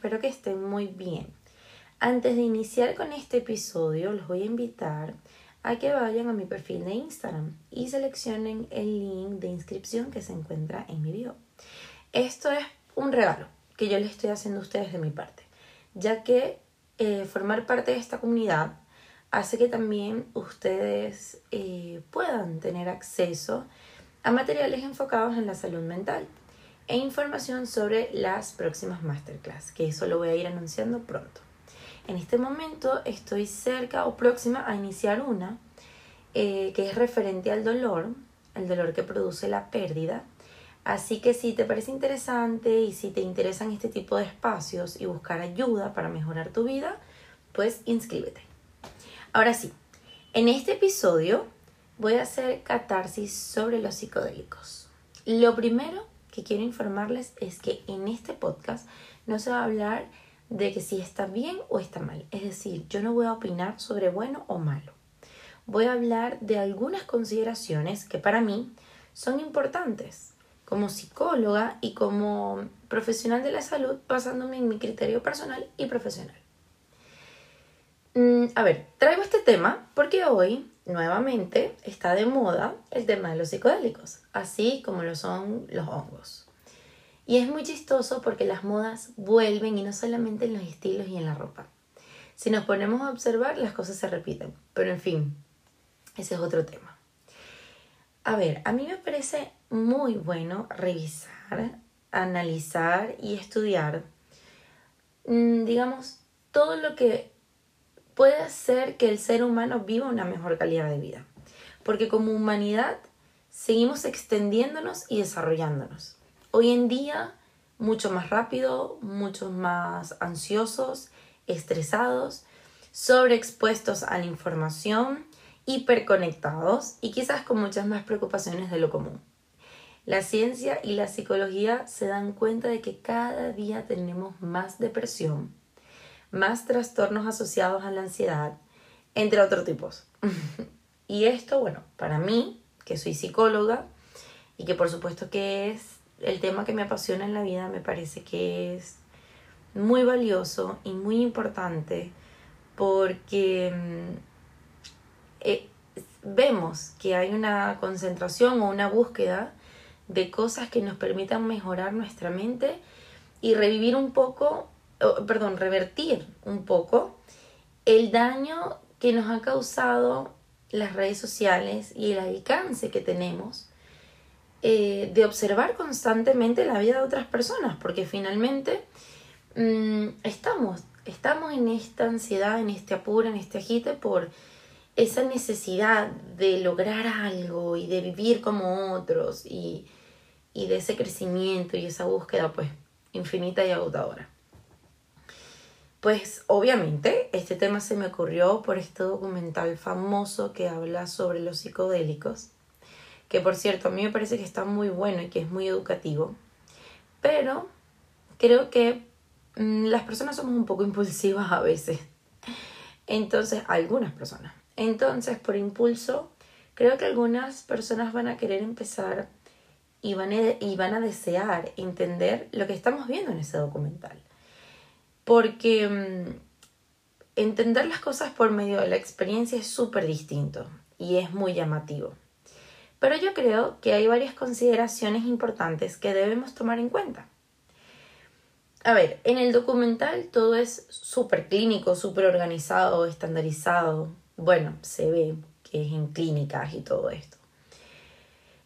espero que estén muy bien. Antes de iniciar con este episodio, los voy a invitar a que vayan a mi perfil de Instagram y seleccionen el link de inscripción que se encuentra en mi bio. Esto es un regalo que yo les estoy haciendo a ustedes de mi parte, ya que eh, formar parte de esta comunidad hace que también ustedes eh, puedan tener acceso a materiales enfocados en la salud mental e información sobre las próximas masterclass, que eso lo voy a ir anunciando pronto. En este momento estoy cerca o próxima a iniciar una eh, que es referente al dolor, el dolor que produce la pérdida. Así que si te parece interesante y si te interesan este tipo de espacios y buscar ayuda para mejorar tu vida, pues inscríbete. Ahora sí, en este episodio voy a hacer catarsis sobre los psicodélicos. Lo primero que quiero informarles es que en este podcast no se va a hablar de que si está bien o está mal. Es decir, yo no voy a opinar sobre bueno o malo. Voy a hablar de algunas consideraciones que para mí son importantes como psicóloga y como profesional de la salud basándome en mi criterio personal y profesional. Mm, a ver, traigo este tema porque hoy nuevamente está de moda el tema de los psicodélicos, así como lo son los hongos. Y es muy chistoso porque las modas vuelven y no solamente en los estilos y en la ropa. Si nos ponemos a observar, las cosas se repiten. Pero en fin, ese es otro tema. A ver, a mí me parece muy bueno revisar, analizar y estudiar, mm, digamos, todo lo que puede hacer que el ser humano viva una mejor calidad de vida. Porque como humanidad seguimos extendiéndonos y desarrollándonos. Hoy en día, mucho más rápido, mucho más ansiosos, estresados, sobreexpuestos a la información, hiperconectados y quizás con muchas más preocupaciones de lo común. La ciencia y la psicología se dan cuenta de que cada día tenemos más depresión, más trastornos asociados a la ansiedad, entre otros tipos. y esto, bueno, para mí, que soy psicóloga y que por supuesto que es el tema que me apasiona en la vida, me parece que es muy valioso y muy importante porque mm, eh, vemos que hay una concentración o una búsqueda de cosas que nos permitan mejorar nuestra mente y revivir un poco perdón, revertir un poco el daño que nos ha causado las redes sociales y el alcance que tenemos eh, de observar constantemente la vida de otras personas, porque finalmente mm, estamos, estamos en esta ansiedad, en este apuro, en este agite por esa necesidad de lograr algo y de vivir como otros y, y de ese crecimiento y esa búsqueda pues infinita y agotadora. Pues obviamente este tema se me ocurrió por este documental famoso que habla sobre los psicodélicos, que por cierto a mí me parece que está muy bueno y que es muy educativo, pero creo que mm, las personas somos un poco impulsivas a veces. Entonces, algunas personas. Entonces, por impulso, creo que algunas personas van a querer empezar y van y van a desear entender lo que estamos viendo en ese documental porque mm, entender las cosas por medio de la experiencia es súper distinto y es muy llamativo. Pero yo creo que hay varias consideraciones importantes que debemos tomar en cuenta. A ver, en el documental todo es súper clínico, súper organizado, estandarizado. Bueno, se ve que es en clínicas y todo esto.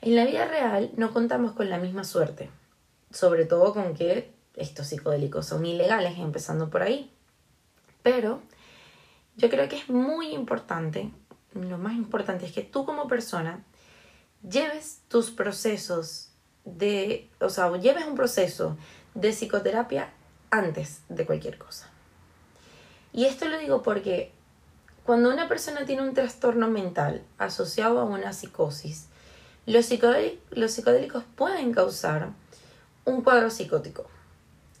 En la vida real no contamos con la misma suerte, sobre todo con que estos psicodélicos son ilegales, empezando por ahí. Pero yo creo que es muy importante, lo más importante es que tú como persona lleves tus procesos de, o sea, lleves un proceso de psicoterapia antes de cualquier cosa. Y esto lo digo porque cuando una persona tiene un trastorno mental asociado a una psicosis, los, los psicodélicos pueden causar un cuadro psicótico.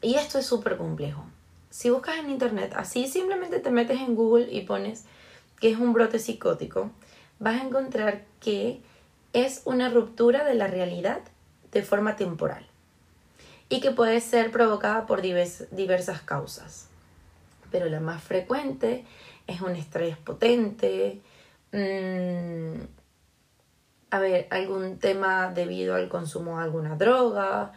Y esto es súper complejo. Si buscas en internet, así simplemente te metes en Google y pones que es un brote psicótico, vas a encontrar que es una ruptura de la realidad de forma temporal. y que puede ser provocada por diversas causas. Pero la más frecuente es un estrés potente, mm, a ver, algún tema debido al consumo de alguna droga,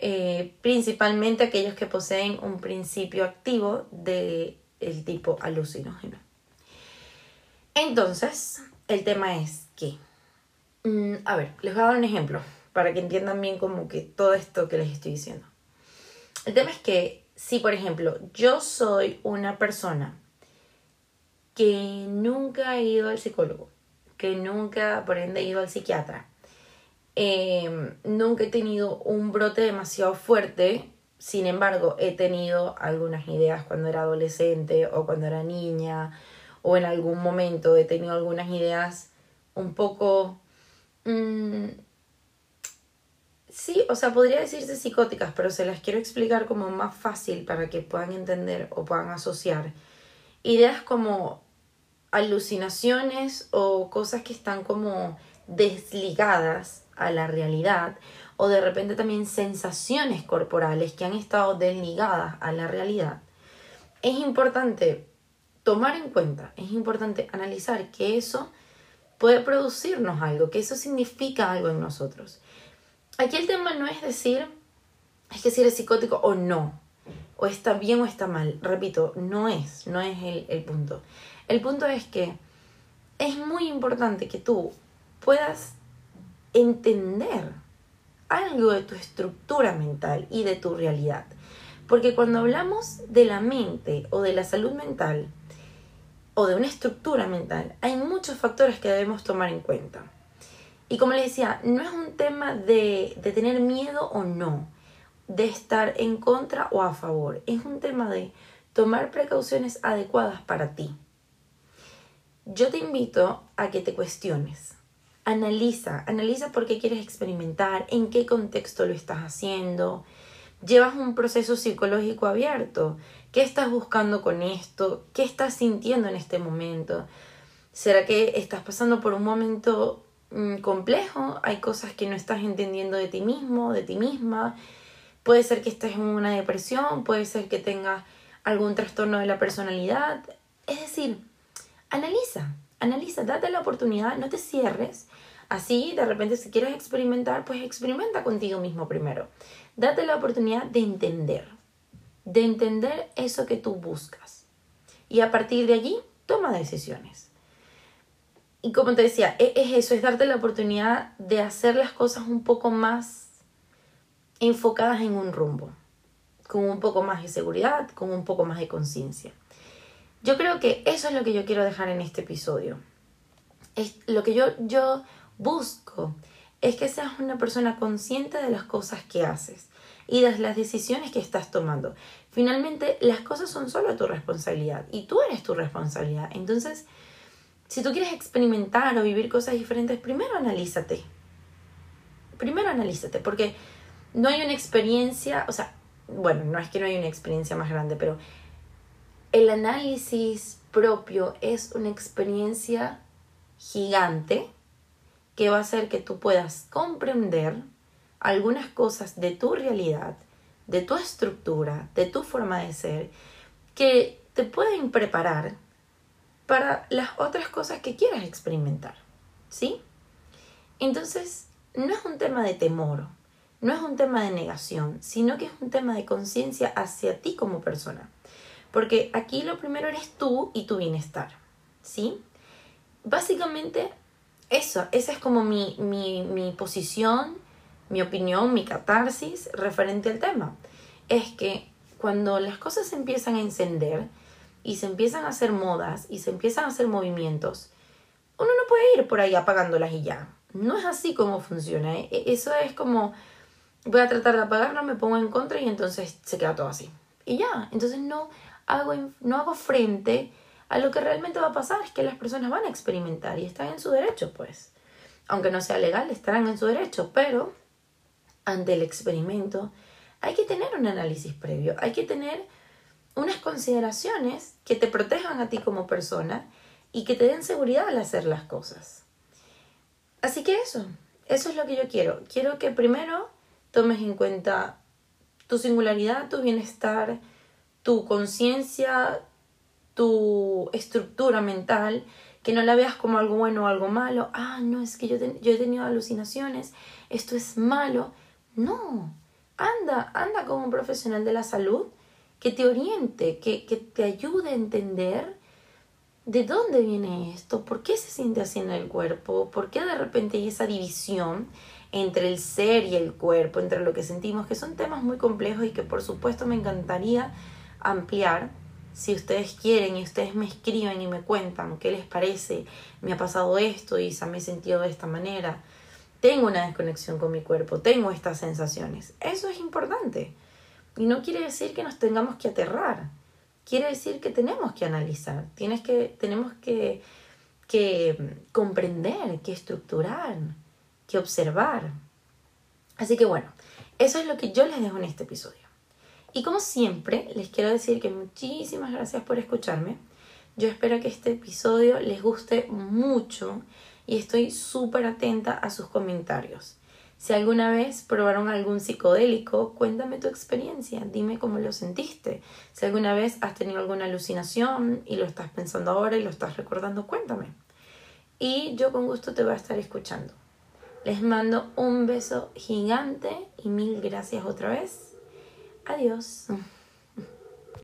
eh, principalmente aquellos que poseen un principio activo del el tipo alucinógeno. Entonces, el tema es que, mm, a ver, les voy a dar un ejemplo para que entiendan bien como que todo esto que les estoy diciendo. El tema es que si, por ejemplo, yo soy una persona que nunca ha ido al psicólogo, que nunca, por ende, he ido al psiquiatra, em, nunca he tenido un brote demasiado fuerte, sin embargo, he tenido algunas ideas cuando era adolescente o cuando era niña, o en algún momento he tenido algunas ideas un poco... Mm, sí, o sea, podría decirse psicóticas, pero se las quiero explicar como más fácil para que puedan entender o puedan asociar. Ideas como alucinaciones o cosas que están como desligadas a la realidad o de repente también sensaciones corporales que han estado desligadas a la realidad, es importante tomar en cuenta, es importante analizar que eso puede producirnos algo, que eso significa algo en nosotros. Aquí el tema no es decir, es que si eres psicótico o no, o está bien o está mal. Repito, no es, no es el, el punto. El punto es que es muy importante que tú puedas entender algo de tu estructura mental y de tu realidad. Porque cuando hablamos de la mente o de la salud mental o de una estructura mental, hay muchos factores que debemos tomar en cuenta. Y como les decía, no es un tema de, de tener miedo o no, de estar en contra o a favor. Es un tema de tomar precauciones adecuadas para ti yo te invito a que te cuestiones. Analiza, analiza por qué quieres experimentar, en qué contexto lo estás haciendo. Llevas un proceso psicológico abierto. ¿Qué estás buscando con esto? ¿Qué estás sintiendo en este momento? ¿Será que estás pasando por un momento mm, complejo? Hay cosas que no estás entendiendo de ti mismo, de ti misma. Puede ser que estés en una depresión, puede ser que tengas algún trastorno de la personalidad. Es decir, analiza, analiza, date la oportunidad, no te cierres. Así, de repente, si quieres experimentar, pues experimenta contigo mismo primero. Date la oportunidad de entender, de entender eso que tú buscas. Y a partir de allí, toma decisiones. Y como te decía, e-, es eso, es darte la oportunidad de hacer las cosas un poco más enfocadas en un rumbo, con un poco más de seguridad, con un poco más de conciencia. Yo creo que eso es lo que yo quiero dejar en este episodio. Es lo que yo, yo busco es que seas una persona consciente de las cosas que haces y de las decisiones que estás tomando. Finalmente, las cosas son solo tu responsabilidad y tú eres tu responsabilidad. Entonces, si tú quieres experimentar o vivir cosas diferentes, primero analízate. Primero analízate, porque no hay una experiencia, o sea, bueno, no es que no hay una experiencia más grande, pero el análisis propio es una experiencia gigante que va a hacer que tú puedas comprender algunas cosas de tu realidad, de tu estructura, de tu forma de ser, que te pueden preparar para las otras cosas que quieras experimentar. ¿Sí? Entonces, no es un tema de temor, no es un tema de negación, sino que es un tema de conciencia hacia ti como persona. Porque aquí lo primero eres tú y tu bienestar, ¿sí? Básicamente eso, esa es como mi, mi, mi posición, mi opinión, mi catarsis referente al tema. Es que cuando las cosas se empiezan a encender y se empiezan a hacer modas y se empiezan a hacer movimientos, uno no puede ir por ahí apagándolas y ya. No es así como funciona. ¿eh? E, eso es como, voy a tratar de apagarlo, me pongo en contra y entonces se queda todo así. Y ya, entonces no, hago, no hago frente a lo que realmente va a pasar, es que las personas van a experimentar y están en su derecho, pues. Aunque no sea legal, estarán en su derecho, pero ante el experimento hay que tener un análisis previo, hay que tener unas consideraciones que te protejan a ti como persona y que te den seguridad al hacer las cosas. Así que eso, eso es lo que yo quiero. Quiero que primero tomes en cuenta tu singularidad, tu bienestar, tu conciencia, tu estructura mental, que no la veas como algo bueno o algo malo. Ah, no, es que yo, he tenido alucinaciones, esto es malo. No, anda, anda como un profesional de la salud que te oriente, que, que te ayude a entender de dónde viene esto, por qué se siente así en el cuerpo, por qué de repente hay esa división entre el ser y el cuerpo, entre lo que sentimos, que son temas muy complejos y que por supuesto me encantaría ampliar. Si ustedes quieren y ustedes me escriben y me cuentan qué les parece, me ha pasado esto y me he sentido de esta manera, tengo una desconexión con mi cuerpo, tengo estas sensaciones. Eso es importante. Y no quiere decir que nos tengamos que aterrar. Quiere decir que tenemos que analizar, tienes que, tenemos que, que comprender, que estructurar, que observar. Así que bueno, eso es lo que yo les dejo en este episodio. Y como siempre, les quiero decir que muchísimas gracias por escucharme. Yo espero que este episodio les guste mucho y estoy súper atenta a sus comentarios. Si alguna vez probaron algún psicodélico, cuéntame tu experiencia, dime cómo lo sentiste. Si alguna vez has tenido alguna alucinación y lo estás pensando ahora y lo estás recordando, cuéntame. Y yo con gusto te voy a estar escuchando. Les mando un beso gigante y mil gracias otra vez. Adiós.